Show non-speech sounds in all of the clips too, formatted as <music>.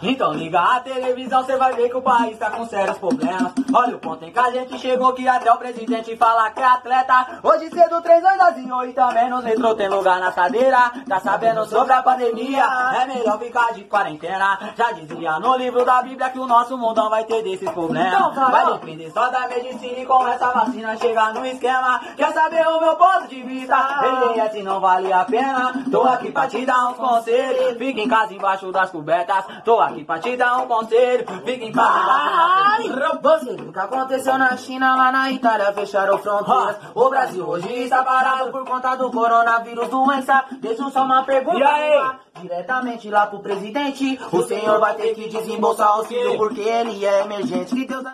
Então liga a televisão, cê vai ver que o país tá com sérios problemas. Olha o ponto em que a gente chegou, que até o presidente fala que é atleta. Hoje cedo, três anos azinho e também nos metrô tem lugar na cadeira. Tá sabendo sobre a pandemia? É melhor ficar de quarentena. Já dizia no livro da Bíblia que o nosso mundão vai ter desses problemas. Então, vai depender só da medicina e com essa vacina chegar no esquema. Quer saber o meu ponto de vista? Ele assim não vale a pena. Tô aqui pra te dar uns conselhos. Fica em casa embaixo das cobertas. Tô aqui pra te dar um conselho. Fica em casa cobertas. Você viu o que aconteceu na China, lá na Itália, fecharam fronteiras. O Brasil hoje está parado por conta do coronavírus, doença. Deixa só uma pergunta. E aí? Diretamente lá pro presidente. O senhor vai ter que desembolsar auxílio porque ele é emergente. Que Deus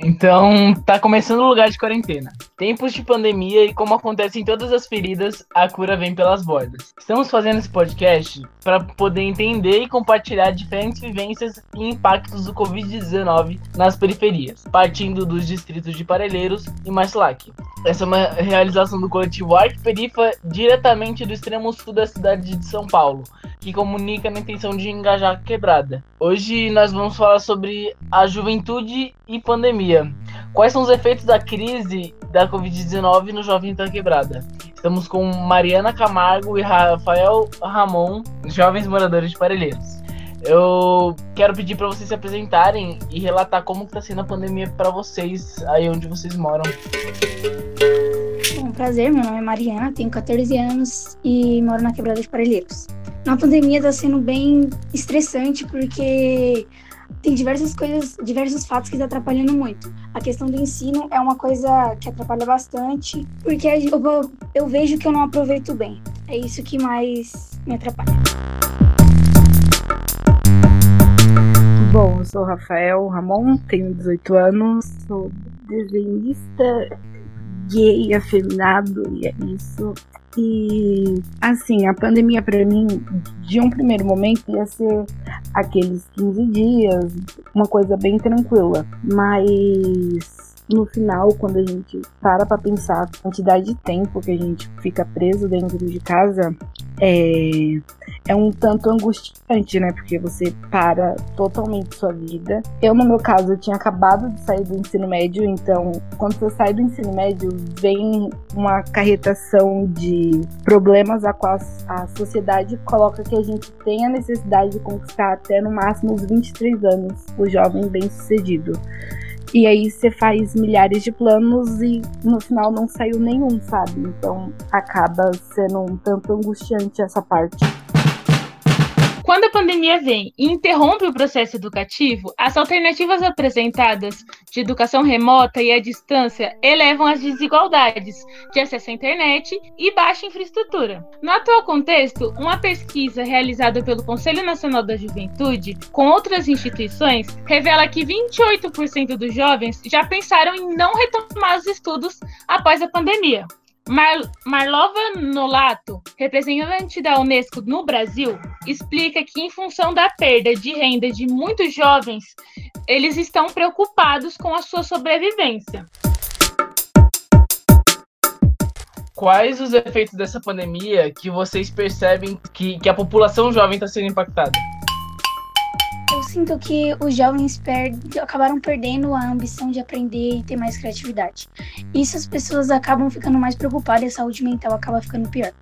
Então, tá começando o lugar de quarentena. Tempos de pandemia e como acontece em todas as feridas, a cura vem pelas bordas. Estamos fazendo esse podcast para poder entender e compartilhar diferentes vivências e impactos do Covid-19 nas periferias, partindo dos distritos de Parelheiros e Maslac. Essa é uma realização do coletivo Arc Perifa diretamente do extremo sul da cidade de São Paulo, que comunica na intenção de engajar a quebrada. Hoje nós vamos falar sobre a juventude e pandemia. Quais são os efeitos da crise da Covid-19 no jovem da quebrada? Estamos com Mariana Camargo e Rafael Ramon, jovens moradores de Parelheiros. Eu quero pedir para vocês se apresentarem e relatar como está sendo a pandemia para vocês aí onde vocês moram. É um prazer, meu nome é Mariana, tenho 14 anos e moro na Quebrada de Parelheiros. Na pandemia está sendo bem estressante porque tem diversas coisas, diversos fatos que estão atrapalhando muito. A questão do ensino é uma coisa que atrapalha bastante, porque eu, eu vejo que eu não aproveito bem. É isso que mais me atrapalha. Bom, eu sou Rafael Ramon, tenho 18 anos, sou desenhista gay, afeminado, e é isso. E, assim, a pandemia pra mim, de um primeiro momento, ia ser aqueles 15 dias, uma coisa bem tranquila. Mas no final, quando a gente para pra pensar a quantidade de tempo que a gente fica preso dentro de casa, é, é um tanto angustiante, né? Porque você para totalmente sua vida. Eu, no meu caso, eu tinha acabado de sair do ensino médio, então, quando você sai do ensino médio, vem uma carretação de problemas a qual a sociedade coloca que a gente tem a necessidade de conquistar até no máximo os 23 anos, o jovem bem-sucedido. E aí você faz milhares de planos e no final não saiu nenhum, sabe? Então acaba sendo um tanto angustiante essa parte. Quando a pandemia vem e interrompe o processo educativo, as alternativas apresentadas de educação remota e à distância elevam as desigualdades de acesso à internet e baixa infraestrutura. No atual contexto, uma pesquisa realizada pelo Conselho Nacional da Juventude com outras instituições revela que 28% dos jovens já pensaram em não retomar os estudos após a pandemia. Mar Marlova Nolato, representante da Unesco no Brasil, explica que, em função da perda de renda de muitos jovens, eles estão preocupados com a sua sobrevivência. Quais os efeitos dessa pandemia que vocês percebem que, que a população jovem está sendo impactada? Sinto que os jovens perde- acabaram perdendo a ambição de aprender e ter mais criatividade. Isso as pessoas acabam ficando mais preocupadas e a saúde mental acaba ficando pior.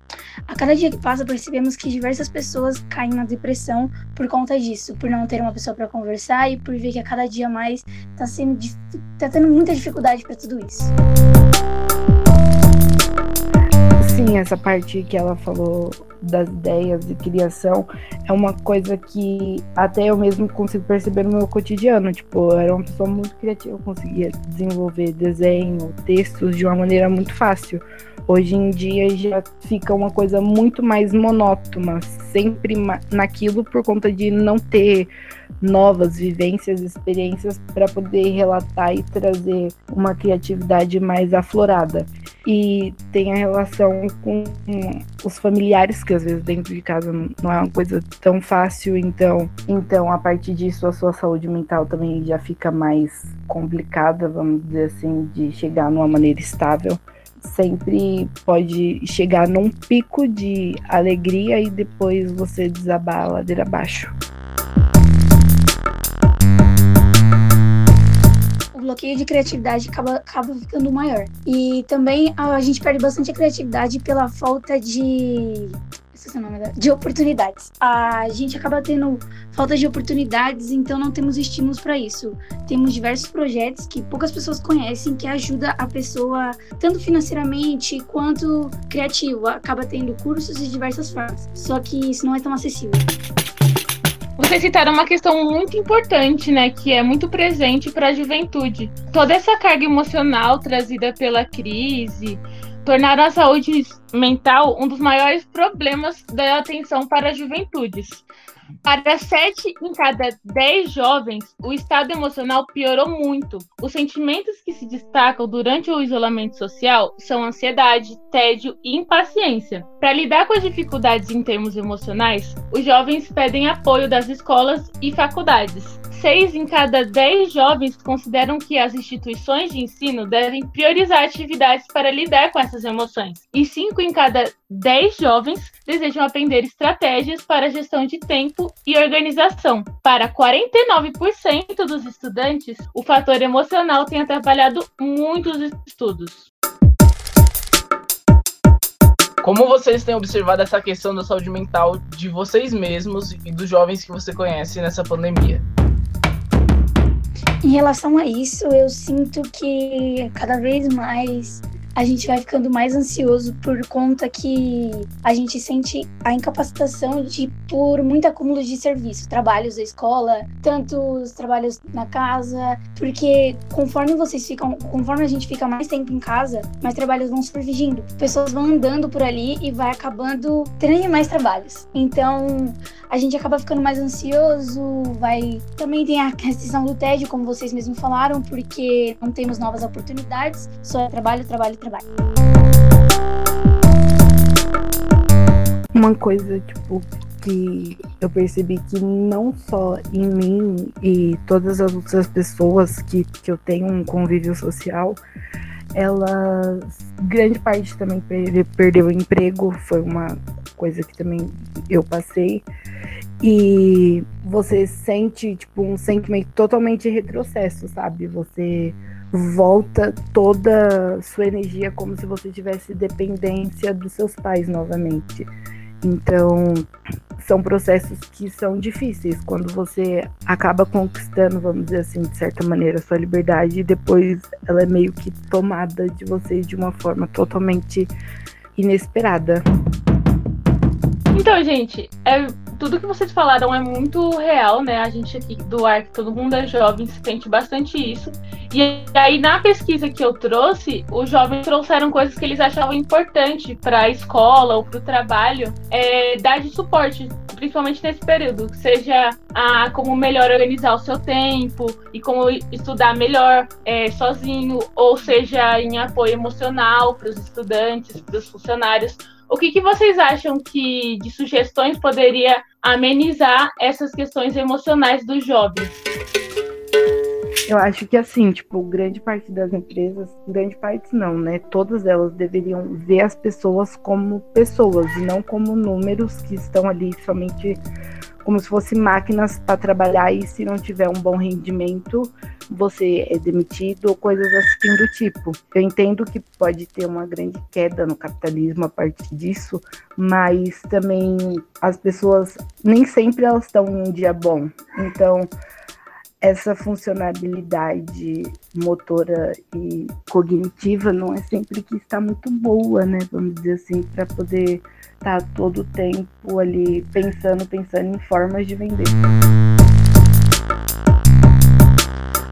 A cada dia que passa, percebemos que diversas pessoas caem na depressão por conta disso, por não ter uma pessoa para conversar e por ver que a cada dia mais tá dif- tá tendo muita dificuldade para tudo isso. Sim, essa parte que ela falou das ideias de criação é uma coisa que até eu mesmo consigo perceber no meu cotidiano. Tipo, eu era uma pessoa muito criativa, eu conseguia desenvolver desenho, textos de uma maneira muito fácil. Hoje em dia já fica uma coisa muito mais monótona, sempre naquilo por conta de não ter novas vivências, experiências para poder relatar e trazer uma criatividade mais aflorada e tem a relação com os familiares, que às vezes dentro de casa não é uma coisa tão fácil, então, então a partir disso a sua saúde mental também já fica mais complicada, vamos dizer assim, de chegar numa maneira estável. sempre pode chegar num pico de alegria e depois você desabar a ladeira abaixo. Bloqueio de criatividade acaba, acaba ficando maior. E também a, gente perde bastante a criatividade pela falta de de oportunidades. A gente acaba tendo falta de oportunidades, então não temos estímulos para isso. Temos diversos projetos que poucas pessoas conhecem que ajuda a pessoa tanto financeiramente quanto criativa. Acaba tendo cursos de diversas formas. Só que isso não é tão acessível. Vocês citaram uma questão muito importante, né, que é muito presente para a juventude. Toda essa carga emocional trazida pela crise, tornaram a saúde mental um dos maiores problemas da atenção para as juventudes. Para 7 em cada 10 jovens, o estado emocional piorou muito. Os sentimentos que se destacam durante o isolamento social são ansiedade, tédio e impaciência. Para lidar com as dificuldades em termos emocionais, os jovens pedem apoio das escolas e faculdades. Seis em cada dez jovens consideram que as instituições de ensino devem priorizar atividades para lidar com essas emoções. E cinco em cada dez jovens desejam aprender estratégias para gestão de tempo e organização. Para 49% dos estudantes, o fator emocional tem atrapalhado muitos estudos. Como vocês têm observado essa questão da saúde mental de vocês mesmos e dos jovens que você conhece nessa pandemia? Em relação a isso, eu sinto que cada vez mais a gente vai ficando mais ansioso por conta que a gente sente a incapacitação de por muito acúmulo de serviço, trabalhos da escola, tantos trabalhos na casa, porque conforme vocês ficam, conforme a gente fica mais tempo em casa, mais trabalhos vão surgindo, pessoas vão andando por ali e vai acabando tendo mais trabalhos. Então, a gente acaba ficando mais ansioso, vai também tem a questão do tédio, como vocês mesmos falaram, porque não temos novas oportunidades, só é trabalho, trabalho, trabalho trabalho. Uma coisa, tipo, que eu percebi que não só em mim e todas as outras pessoas que, que eu tenho um convívio social, elas, grande parte também perdeu o emprego, foi uma coisa que também eu passei. E você sente, tipo, um sentimento totalmente retrocesso, sabe? Você volta toda sua energia como se você tivesse dependência dos seus pais novamente. Então, são processos que são difíceis quando você acaba conquistando, vamos dizer assim, de certa maneira, a sua liberdade e depois ela é meio que tomada de você de uma forma totalmente inesperada. Então, gente, é tudo que vocês falaram é muito real, né? A gente aqui do ARC, todo mundo é jovem, sente bastante isso. E aí, na pesquisa que eu trouxe, os jovens trouxeram coisas que eles achavam importante para a escola ou para o trabalho, é, dar de suporte, principalmente nesse período, seja a, como melhor organizar o seu tempo e como estudar melhor é, sozinho, ou seja, em apoio emocional para os estudantes, para os funcionários o que, que vocês acham que de sugestões poderia amenizar essas questões emocionais dos jovens? Eu acho que assim, tipo, grande parte das empresas, grande parte não, né? Todas elas deveriam ver as pessoas como pessoas e não como números que estão ali somente como se fossem máquinas para trabalhar e se não tiver um bom rendimento, você é demitido ou coisas assim do tipo. Eu entendo que pode ter uma grande queda no capitalismo a partir disso, mas também as pessoas nem sempre elas estão em um dia bom. Então, essa funcionalidade motora e cognitiva não é sempre que está muito boa, né? Vamos dizer assim, para poder tá todo o tempo ali pensando, pensando em formas de vender.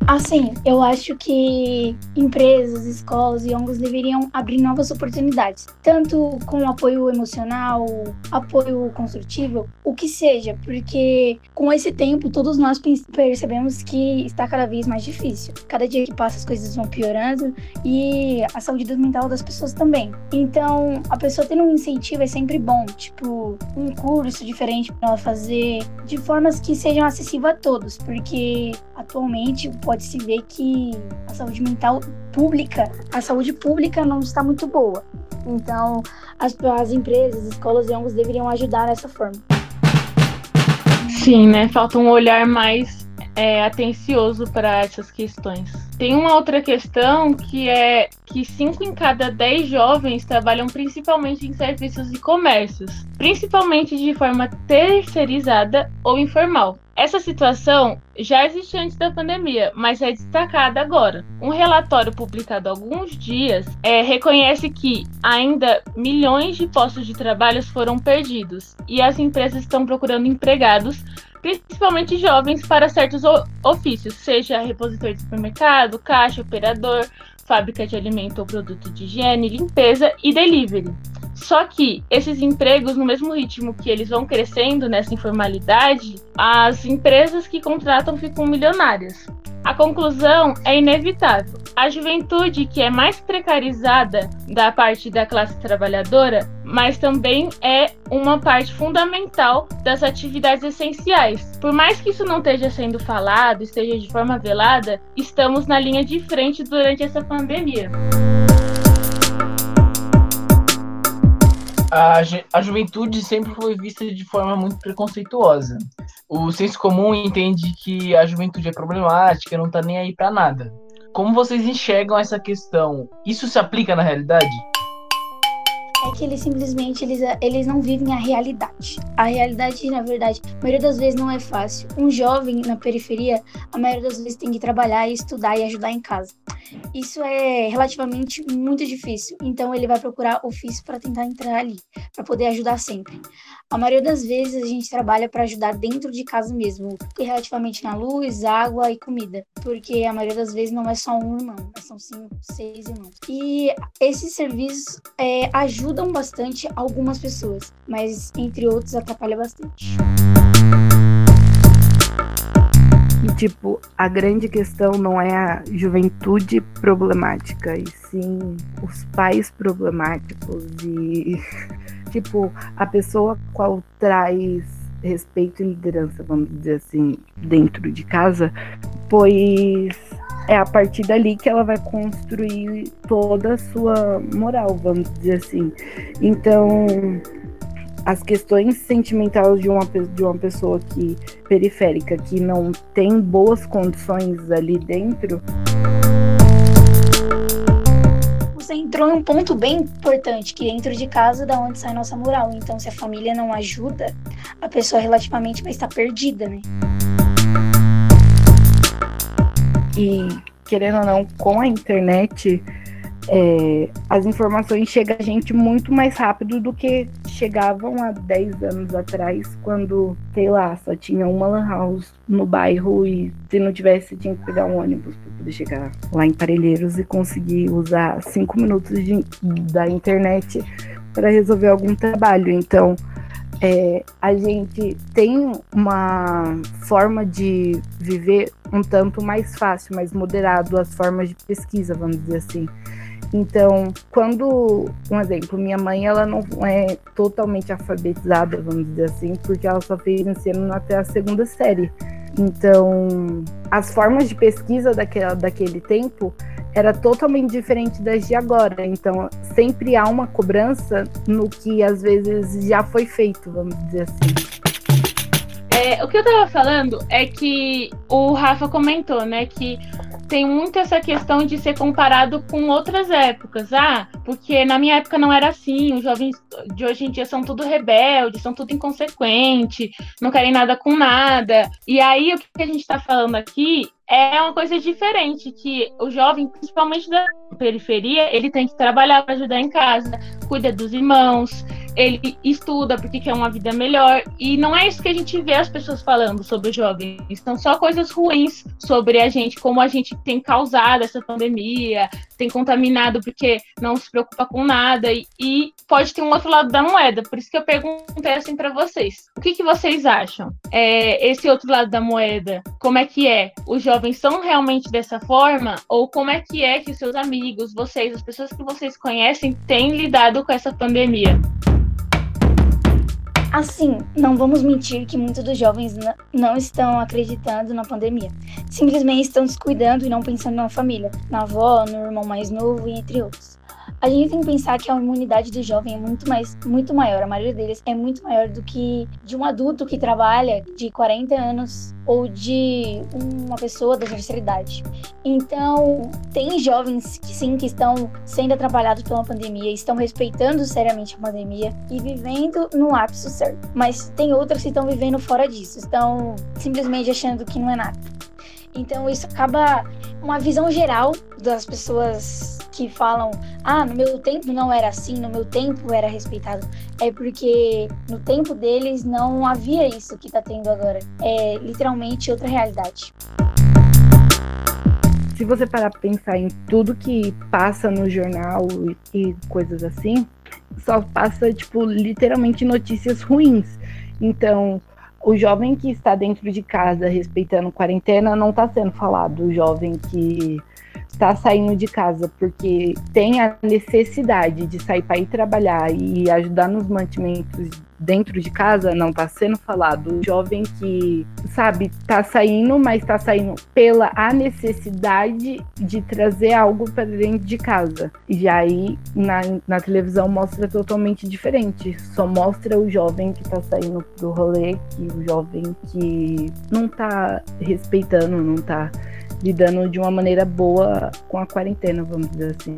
Assim, eu acho que empresas, escolas e ONGs deveriam abrir novas oportunidades, tanto com apoio emocional, apoio construtivo, o que seja, porque com esse tempo todos nós percebemos que está cada vez mais difícil. Cada dia que passa as coisas vão piorando e a saúde mental das pessoas também. Então, a pessoa tendo um incentivo é sempre bom, tipo, um curso diferente para ela fazer, de formas que sejam acessíveis a todos, porque atualmente pode-se ver que a saúde mental pública, a saúde pública não está muito boa. Então, as, as empresas, escolas e ONGs deveriam ajudar dessa forma. Sim, né? Falta um olhar mais é, atencioso para essas questões. Tem uma outra questão que é que 5 em cada 10 jovens trabalham principalmente em serviços e comércios, principalmente de forma terceirizada ou informal. Essa situação já existia antes da pandemia, mas é destacada agora. Um relatório publicado há alguns dias é, reconhece que ainda milhões de postos de trabalho foram perdidos e as empresas estão procurando empregados principalmente jovens, para certos ofícios, seja repositor de supermercado, caixa, operador, fábrica de alimento ou produto de higiene, limpeza e delivery. Só que esses empregos, no mesmo ritmo que eles vão crescendo nessa informalidade, as empresas que contratam ficam milionárias. A conclusão é inevitável. A juventude, que é mais precarizada da parte da classe trabalhadora, mas também é uma parte fundamental das atividades essenciais. Por mais que isso não esteja sendo falado, esteja de forma velada, estamos na linha de frente durante essa pandemia. a, a juventude sempre foi vista de forma muito preconceituosa. O senso comum entende que a juventude é problemática, não tá nem aí para nada. Como vocês enxergam essa questão? Isso se aplica na realidade? É que eles simplesmente eles, eles não vivem a realidade. A realidade, na verdade, a maioria das vezes não é fácil. Um jovem na periferia, a maioria das vezes tem que trabalhar, estudar e ajudar em casa. Isso é relativamente muito difícil. Então ele vai procurar ofício para tentar entrar ali, para poder ajudar sempre. A maioria das vezes a gente trabalha para ajudar dentro de casa mesmo, relativamente na luz, água e comida, porque a maioria das vezes não é só um irmão, são cinco, seis irmãos. E esses serviços é, ajudam bastante algumas pessoas, mas entre outros atrapalha bastante. E, tipo, a grande questão não é a juventude problemática, e sim os pais problemáticos e <laughs> tipo, a pessoa qual traz respeito e liderança, vamos dizer assim, dentro de casa, pois é a partir dali que ela vai construir toda a sua moral, vamos dizer assim. Então, as questões sentimentais de uma, de uma pessoa que periférica, que não tem boas condições ali dentro, entrou em um ponto bem importante, que dentro de casa da onde sai nossa moral. Então, se a família não ajuda, a pessoa relativamente vai estar perdida, né? E querendo ou não, com a internet, é, as informações chegam a gente muito mais rápido do que chegavam há 10 anos atrás, quando, sei lá, só tinha uma lan house no bairro e se não tivesse, tinha que pegar um ônibus para poder chegar lá em Parelheiros e conseguir usar 5 minutos de, da internet para resolver algum trabalho. Então, é, a gente tem uma forma de viver um tanto mais fácil, mais moderado as formas de pesquisa, vamos dizer assim. Então, quando, um exemplo, minha mãe, ela não é totalmente alfabetizada, vamos dizer assim, porque ela só fez ensino até a segunda série. Então, as formas de pesquisa daquela, daquele tempo era totalmente diferente das de agora. Então, sempre há uma cobrança no que às vezes já foi feito, vamos dizer assim. É, o que eu tava falando é que o Rafa comentou, né, que tem muito essa questão de ser comparado com outras épocas. Ah, porque na minha época não era assim, os jovens de hoje em dia são tudo rebeldes, são tudo inconsequente, não querem nada com nada. E aí o que a gente está falando aqui é uma coisa diferente, que o jovem, principalmente da periferia, ele tem que trabalhar para ajudar em casa, cuida dos irmãos, ele estuda porque quer uma vida melhor. E não é isso que a gente vê as pessoas falando sobre os jovens. São só coisas ruins sobre a gente, como a gente tem causado essa pandemia, tem contaminado porque não se preocupa com nada. E, e pode ter um outro lado da moeda. Por isso que eu perguntei assim para vocês. O que, que vocês acham? É, esse outro lado da moeda, como é que é? Os jovens são realmente dessa forma? Ou como é que é que os seus amigos, vocês, as pessoas que vocês conhecem, têm lidado com essa pandemia? Assim, não vamos mentir que muitos dos jovens não estão acreditando na pandemia. Simplesmente estão descuidando e não pensando na família, na avó, no irmão mais novo e entre outros. A gente tem que pensar que a imunidade do jovem é muito mais, muito maior. A maioria deles é muito maior do que de um adulto que trabalha de 40 anos ou de uma pessoa da terceira idade. Então, tem jovens que sim que estão sendo atrapalhados pela pandemia, estão respeitando seriamente a pandemia e vivendo no ápice certo. Mas tem outros que estão vivendo fora disso, estão simplesmente achando que não é nada. Então, isso acaba uma visão geral das pessoas que falam, ah, no meu tempo não era assim, no meu tempo era respeitado, é porque no tempo deles não havia isso que tá tendo agora. É literalmente outra realidade. Se você parar pra pensar em tudo que passa no jornal e coisas assim, só passa, tipo, literalmente notícias ruins. Então, o jovem que está dentro de casa respeitando quarentena não está sendo falado. O jovem que está saindo de casa porque tem a necessidade de sair para ir trabalhar e ajudar nos mantimentos dentro de casa não está sendo falado. O jovem que, sabe, está saindo, mas está saindo pela a necessidade de trazer algo para dentro de casa. E aí na, na televisão mostra totalmente diferente. Só mostra o jovem que está saindo do rolê, que o jovem que não está respeitando, não está lidando de uma maneira boa com a quarentena, vamos dizer assim.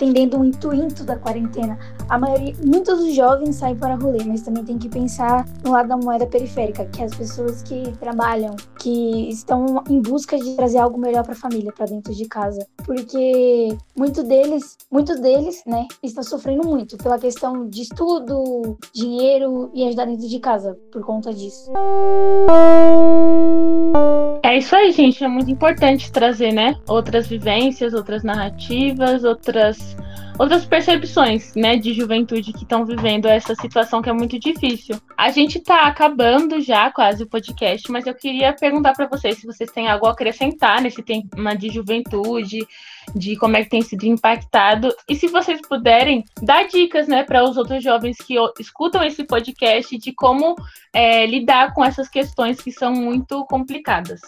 Entendendo o intuito da quarentena. A maioria, muitos dos jovens saem para rolê, mas também tem que pensar no lado da moeda periférica, que é as pessoas que trabalham, que estão em busca de trazer algo melhor para a família, para dentro de casa, porque muito deles, muitos deles, né, estão sofrendo muito pela questão de estudo, dinheiro e ajudar dentro de casa por conta disso. É isso aí, gente. É muito importante trazer, né? Outras vivências, outras narrativas, outras outras percepções, né, de juventude que estão vivendo essa situação que é muito difícil. A gente está acabando já quase o podcast, mas eu queria perguntar para vocês se vocês têm algo a acrescentar nesse tema de juventude, de como é que tem sido impactado e se vocês puderem dar dicas, né, para os outros jovens que escutam esse podcast de como é, lidar com essas questões que são muito complicadas.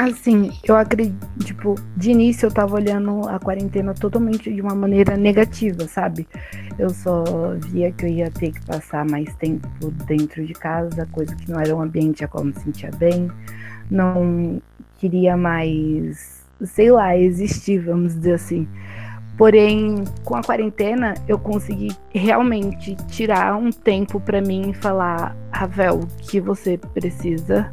Assim, eu acredito, tipo, de início eu tava olhando a quarentena totalmente de uma maneira negativa, sabe? Eu só via que eu ia ter que passar mais tempo dentro de casa, coisa que não era um ambiente a qual me sentia bem. Não queria mais, sei lá, existir, vamos dizer assim. Porém, com a quarentena, eu consegui realmente tirar um tempo para mim e falar, Ravel, o que você precisa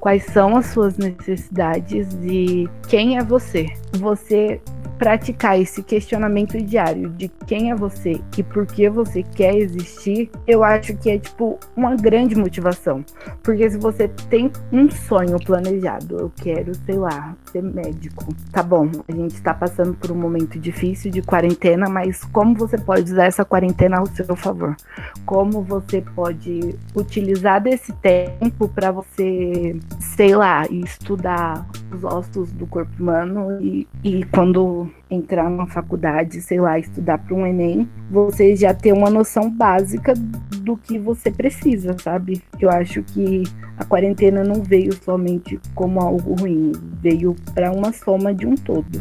quais são as suas necessidades e quem é você. Você praticar esse questionamento diário de quem é você e por que você quer existir, eu acho que é tipo uma grande motivação. Porque se você tem um sonho planejado, eu quero, sei lá, ser médico. Tá bom, a gente tá passando por um momento difícil de quarentena, mas como você pode usar essa quarentena ao seu favor? Como você pode utilizar desse tempo para você, sei lá, estudar os ossos do corpo humano e, e quando entrar na faculdade, sei lá, estudar para um Enem, você já ter uma noção básica do que você precisa, sabe? Eu acho que a quarentena não veio somente como algo ruim, veio para uma soma de um todo.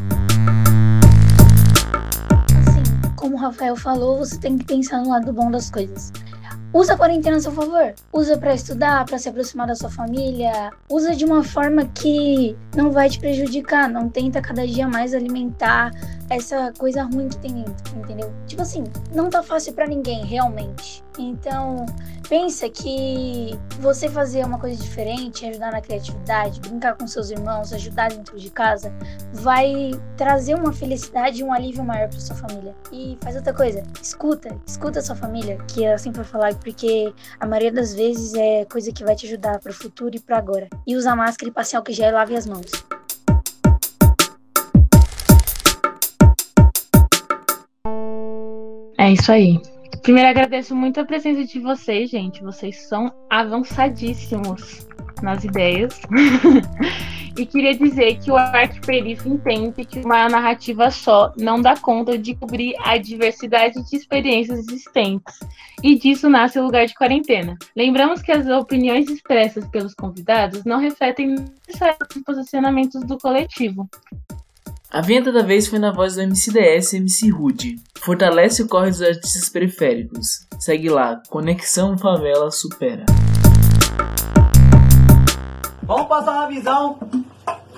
Assim, como o Rafael falou, você tem que pensar no lado bom das coisas. Usa a quarentena a seu favor. Usa para estudar, para se aproximar da sua família. Usa de uma forma que não vai te prejudicar. Não tenta cada dia mais alimentar essa coisa ruim que tem dentro, entendeu? Tipo assim, não tá fácil para ninguém, realmente. Então, pensa que você fazer uma coisa diferente, ajudar na criatividade, brincar com seus irmãos, ajudar dentro de casa, vai trazer uma felicidade e um alívio maior para sua família. E faz outra coisa, escuta, escuta a sua família, que é assim para falar, porque a maioria das vezes é coisa que vai te ajudar para o futuro e para agora. E usa máscara e passe álcool gel e lave as mãos. É isso aí. Primeiro, agradeço muito a presença de vocês, gente. Vocês são avançadíssimos nas ideias. <laughs> e queria dizer que o arquiperifo entende que uma narrativa só não dá conta de cobrir a diversidade de experiências existentes, e disso nasce o lugar de quarentena. Lembramos que as opiniões expressas pelos convidados não refletem necessariamente os posicionamentos do coletivo. A vinheta da vez foi na voz do MCDS MC Rude. Fortalece o corre dos artistas periféricos. Segue lá, Conexão Favela Supera. Vamos passar uma visão.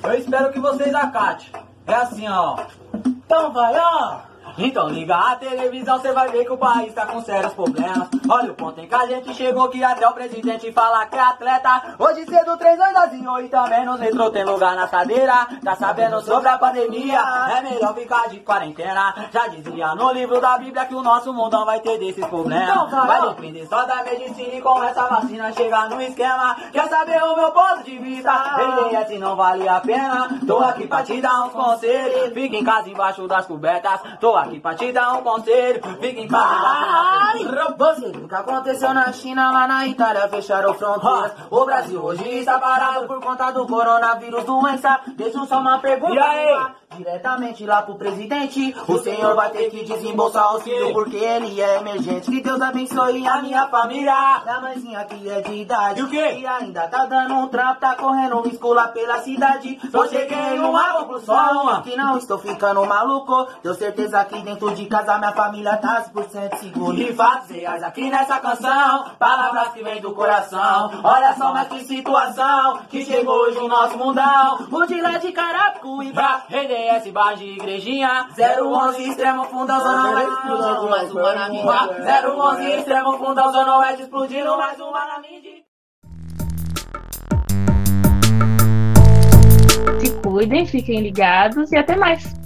Eu espero que vocês acatem. É assim, ó. Então vai, ó. Então liga a televisão, cê vai ver que o país tá com sérios problemas. Olha o ponto em que a gente chegou que até o presidente fala que é atleta. Hoje cedo, três anos e também nos metrô tem lugar na cadeira. Tá sabendo sobre a pandemia? É melhor ficar de quarentena. Já dizia no livro da Bíblia que o nosso mundão vai ter desses problemas. Vai depender só da medicina e com essa vacina chegar no esquema. Quer saber o meu ponto de vista? LS não vale a pena. Tô aqui pra te dar uns conselhos. Fica em casa embaixo das cobertas. Tô aqui pra te dar um conselho. Fica em casa o que aconteceu na China, lá na Itália, fecharam fronteiras. O Brasil hoje está parado por conta do coronavírus, doença. Deixa só uma pergunta. E aí? Diretamente lá pro presidente, o senhor vai ter que desembolsar auxílio porque ele é emergente. Que Deus abençoe a minha família. Da mãezinha que é de idade. E o quê? E ainda tá dando um trampo, tá correndo risco lá pela cidade. Eu cheguei numa conclusão que não estou ficando maluco. Tenho certeza que dentro de casa minha família tá 100% seguro. E fatos reais aqui nessa canção, palavras que vêm do coração. Olha só, mas que situação que chegou hoje o nosso mundão. O de lá de Carapicuíba. RDS, barra de igrejinha. 011 extremo fundão, zona oeste, explodindo mais uma na mídia. 011 extremo fundão, zona oeste, explodindo mais uma na mídia. Se cuidem, fiquem ligados e até mais.